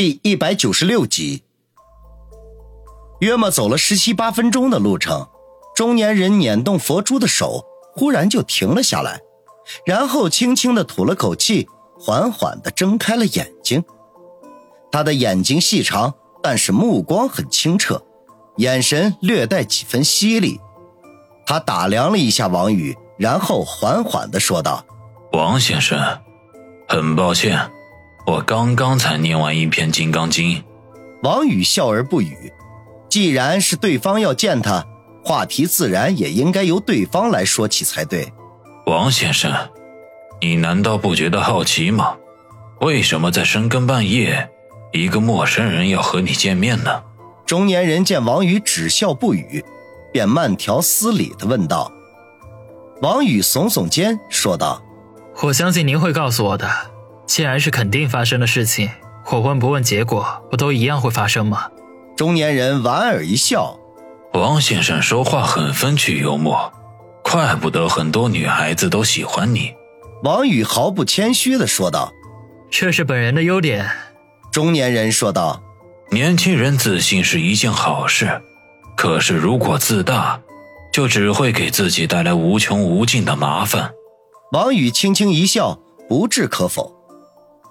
第一百九十六集，约莫走了十七八分钟的路程，中年人捻动佛珠的手忽然就停了下来，然后轻轻的吐了口气，缓缓的睁开了眼睛。他的眼睛细长，但是目光很清澈，眼神略带几分犀利。他打量了一下王宇，然后缓缓的说道：“王先生，很抱歉。”我刚刚才念完一篇《金刚经》，王宇笑而不语。既然是对方要见他，话题自然也应该由对方来说起才对。王先生，你难道不觉得好奇吗？为什么在深更半夜，一个陌生人要和你见面呢？中年人见王宇只笑不语，便慢条斯理的问道。王宇耸耸肩，说道：“我相信您会告诉我的。”既然是肯定发生的事情，我问不问结果不都一样会发生吗？中年人莞尔一笑，王先生说话很风趣幽默，怪不得很多女孩子都喜欢你。王宇毫不谦虚地说道：“这是本人的优点。”中年人说道：“年轻人自信是一件好事，可是如果自大，就只会给自己带来无穷无尽的麻烦。”王宇轻轻一笑，不置可否。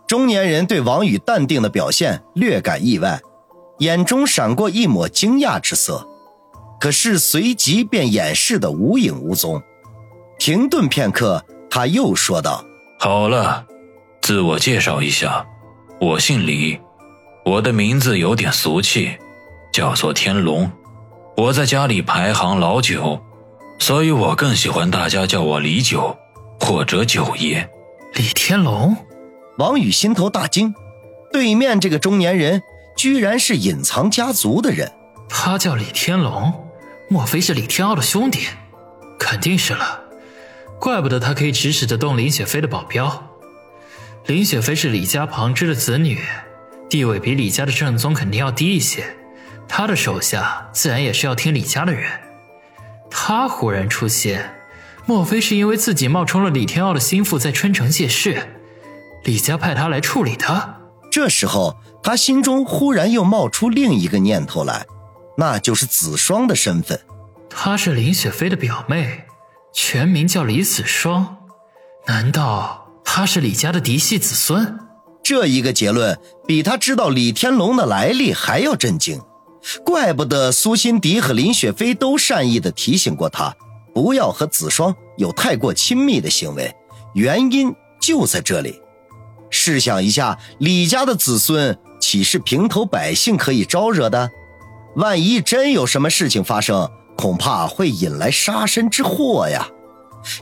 中年人对王宇淡定的表现略感意外，眼中闪过一抹惊讶之色，可是随即便掩饰的无影无踪。停顿片刻，他又说道：“好了，自我介绍一下，我姓李，我的名字有点俗气，叫做天龙。我在家里排行老九，所以我更喜欢大家叫我李九，或者九爷。”李天龙。王宇心头大惊，对面这个中年人居然是隐藏家族的人。他叫李天龙，莫非是李天傲的兄弟？肯定是了，怪不得他可以指使得动林雪飞的保镖。林雪飞是李家旁支的子女，地位比李家的正宗肯定要低一些，他的手下自然也是要听李家的人。他忽然出现，莫非是因为自己冒充了李天傲的心腹，在春城借势？李家派他来处理他。这时候，他心中忽然又冒出另一个念头来，那就是子双的身份。她是林雪飞的表妹，全名叫李子双。难道她是李家的嫡系子孙？这一个结论比他知道李天龙的来历还要震惊。怪不得苏心迪和林雪飞都善意的提醒过他，不要和子双有太过亲密的行为，原因就在这里。试想一下，李家的子孙岂是平头百姓可以招惹的？万一真有什么事情发生，恐怕会引来杀身之祸呀！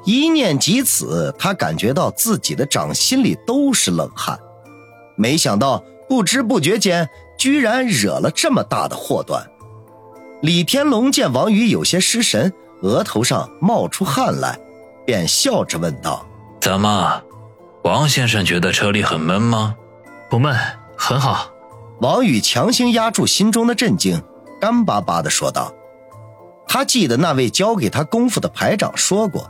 一念及此，他感觉到自己的掌心里都是冷汗。没想到不知不觉间，居然惹了这么大的祸端。李天龙见王宇有些失神，额头上冒出汗来，便笑着问道：“怎么？”王先生觉得车里很闷吗？不闷，很好。王宇强行压住心中的震惊，干巴巴地说道：“他记得那位教给他功夫的排长说过，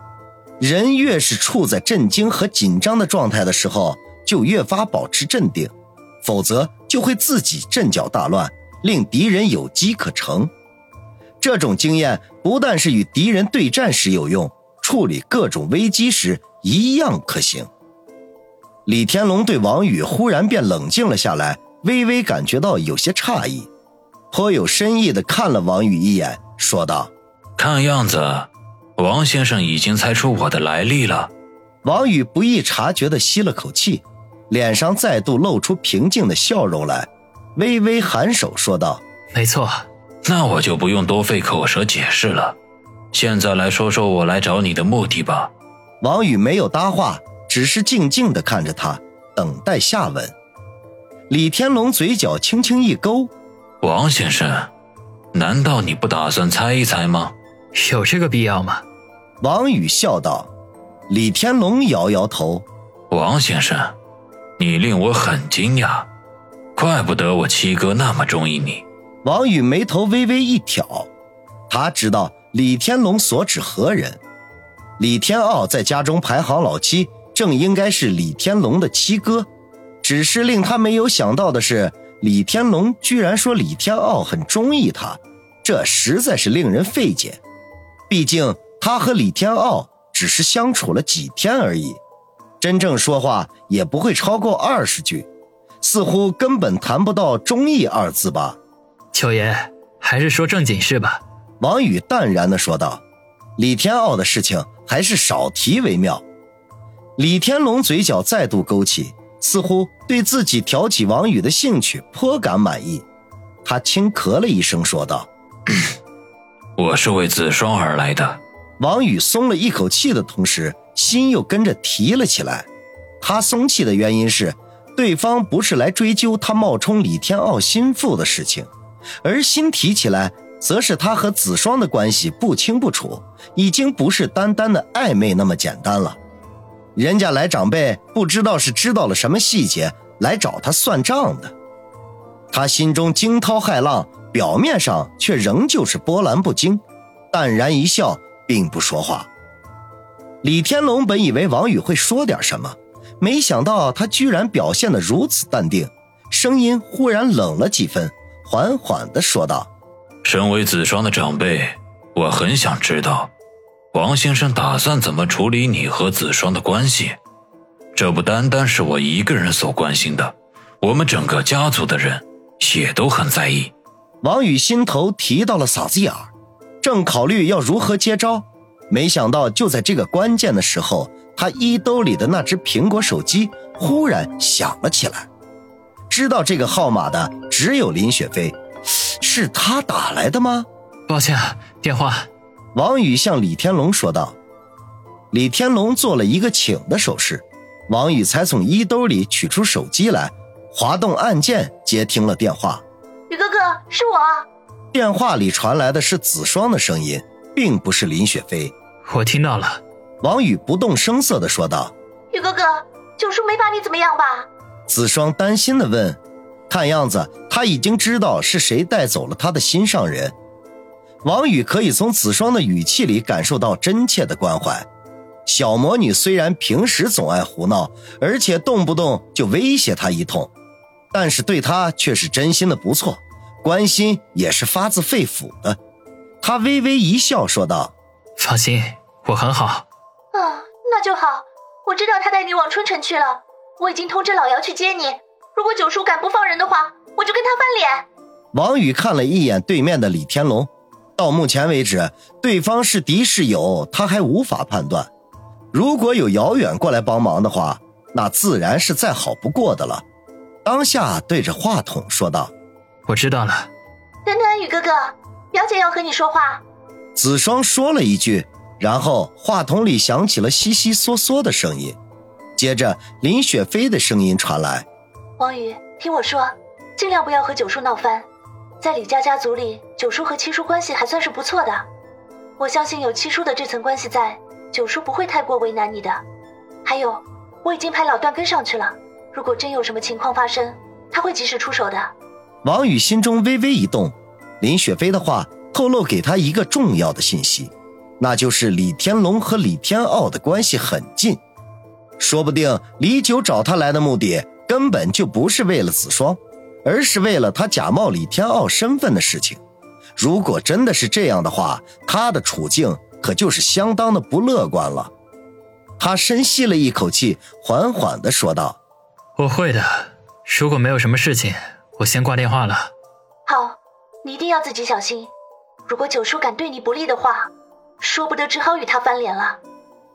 人越是处在震惊和紧张的状态的时候，就越发保持镇定，否则就会自己阵脚大乱，令敌人有机可乘。这种经验不但是与敌人对战时有用，处理各种危机时一样可行。”李天龙对王宇忽然变冷静了下来，微微感觉到有些诧异，颇有深意的看了王宇一眼，说道：“看样子，王先生已经猜出我的来历了。”王宇不易察觉的吸了口气，脸上再度露出平静的笑容来，微微颔首说道：“没错，那我就不用多费口舌解释了。现在来说说我来找你的目的吧。”王宇没有搭话。只是静静地看着他，等待下文。李天龙嘴角轻轻一勾：“王先生，难道你不打算猜一猜吗？有这个必要吗？”王宇笑道。李天龙摇摇头：“王先生，你令我很惊讶，怪不得我七哥那么中意你。”王宇眉头微微一挑，他知道李天龙所指何人。李天傲在家中排行老七。正应该是李天龙的七哥，只是令他没有想到的是，李天龙居然说李天傲很中意他，这实在是令人费解。毕竟他和李天傲只是相处了几天而已，真正说话也不会超过二十句，似乎根本谈不到中意二字吧。秋爷，还是说正经事吧。王宇淡然地说道：“李天傲的事情还是少提为妙。”李天龙嘴角再度勾起，似乎对自己挑起王宇的兴趣颇感满意。他轻咳了一声，说道：“我是为子双而来的。”王宇松了一口气的同时，心又跟着提了起来。他松气的原因是，对方不是来追究他冒充李天傲心腹的事情，而心提起来。则是他和子双的关系不清不楚，已经不是单单的暧昧那么简单了。人家来长辈不知道是知道了什么细节来找他算账的，他心中惊涛骇浪，表面上却仍旧是波澜不惊，淡然一笑，并不说话。李天龙本以为王宇会说点什么，没想到他居然表现得如此淡定，声音忽然冷了几分，缓缓地说道。身为子双的长辈，我很想知道，王先生打算怎么处理你和子双的关系。这不单单是我一个人所关心的，我们整个家族的人也都很在意。王宇心头提到了嗓子眼儿，正考虑要如何接招，没想到就在这个关键的时候，他衣兜里的那只苹果手机忽然响了起来。知道这个号码的只有林雪飞。是他打来的吗？抱歉，电话。王宇向李天龙说道。李天龙做了一个请的手势，王宇才从衣兜里取出手机来，滑动按键接听了电话。宇哥哥，是我。电话里传来的是子双的声音，并不是林雪飞。我听到了。王宇不动声色地说道。宇哥哥，九叔没把你怎么样吧？子双担心地问。看样子他已经知道是谁带走了他的心上人。王宇可以从子双的语气里感受到真切的关怀。小魔女虽然平时总爱胡闹，而且动不动就威胁他一通，但是对他却是真心的不错，关心也是发自肺腑的。他微微一笑说道：“放心，我很好。”“啊，那就好。我知道他带你往春城去了，我已经通知老姚去接你。”如果九叔敢不放人的话，我就跟他翻脸。王宇看了一眼对面的李天龙，到目前为止，对方是敌是友，他还无法判断。如果有遥远过来帮忙的话，那自然是再好不过的了。当下对着话筒说道：“我知道了。”等等，宇哥哥，表姐要和你说话。子双说了一句，然后话筒里响起了悉悉嗦嗦的声音，接着林雪飞的声音传来。王宇，听我说，尽量不要和九叔闹翻。在李家家族里，九叔和七叔关系还算是不错的。我相信有七叔的这层关系在，九叔不会太过为难你的。还有，我已经派老段跟上去了。如果真有什么情况发生，他会及时出手的。王宇心中微微一动，林雪飞的话透露给他一个重要的信息，那就是李天龙和李天傲的关系很近，说不定李九找他来的目的。根本就不是为了子双，而是为了他假冒李天傲身份的事情。如果真的是这样的话，他的处境可就是相当的不乐观了。他深吸了一口气，缓缓地说道：“我会的。如果没有什么事情，我先挂电话了。”“好，你一定要自己小心。如果九叔敢对你不利的话，说不得只好与他翻脸了。”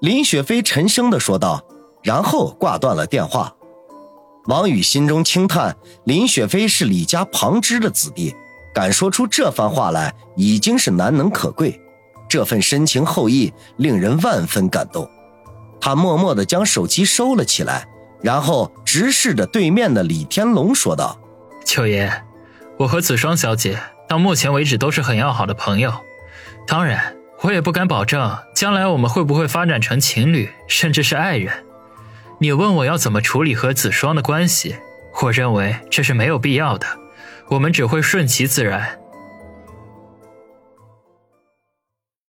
林雪飞沉声地说道，然后挂断了电话。王宇心中轻叹：林雪飞是李家旁支的子弟，敢说出这番话来，已经是难能可贵。这份深情厚谊令人万分感动。他默默地将手机收了起来，然后直视着对面的李天龙说道：“秋爷，我和子双小姐到目前为止都是很要好的朋友，当然，我也不敢保证将来我们会不会发展成情侣，甚至是爱人。”你问我要怎么处理和子双的关系？我认为这是没有必要的，我们只会顺其自然，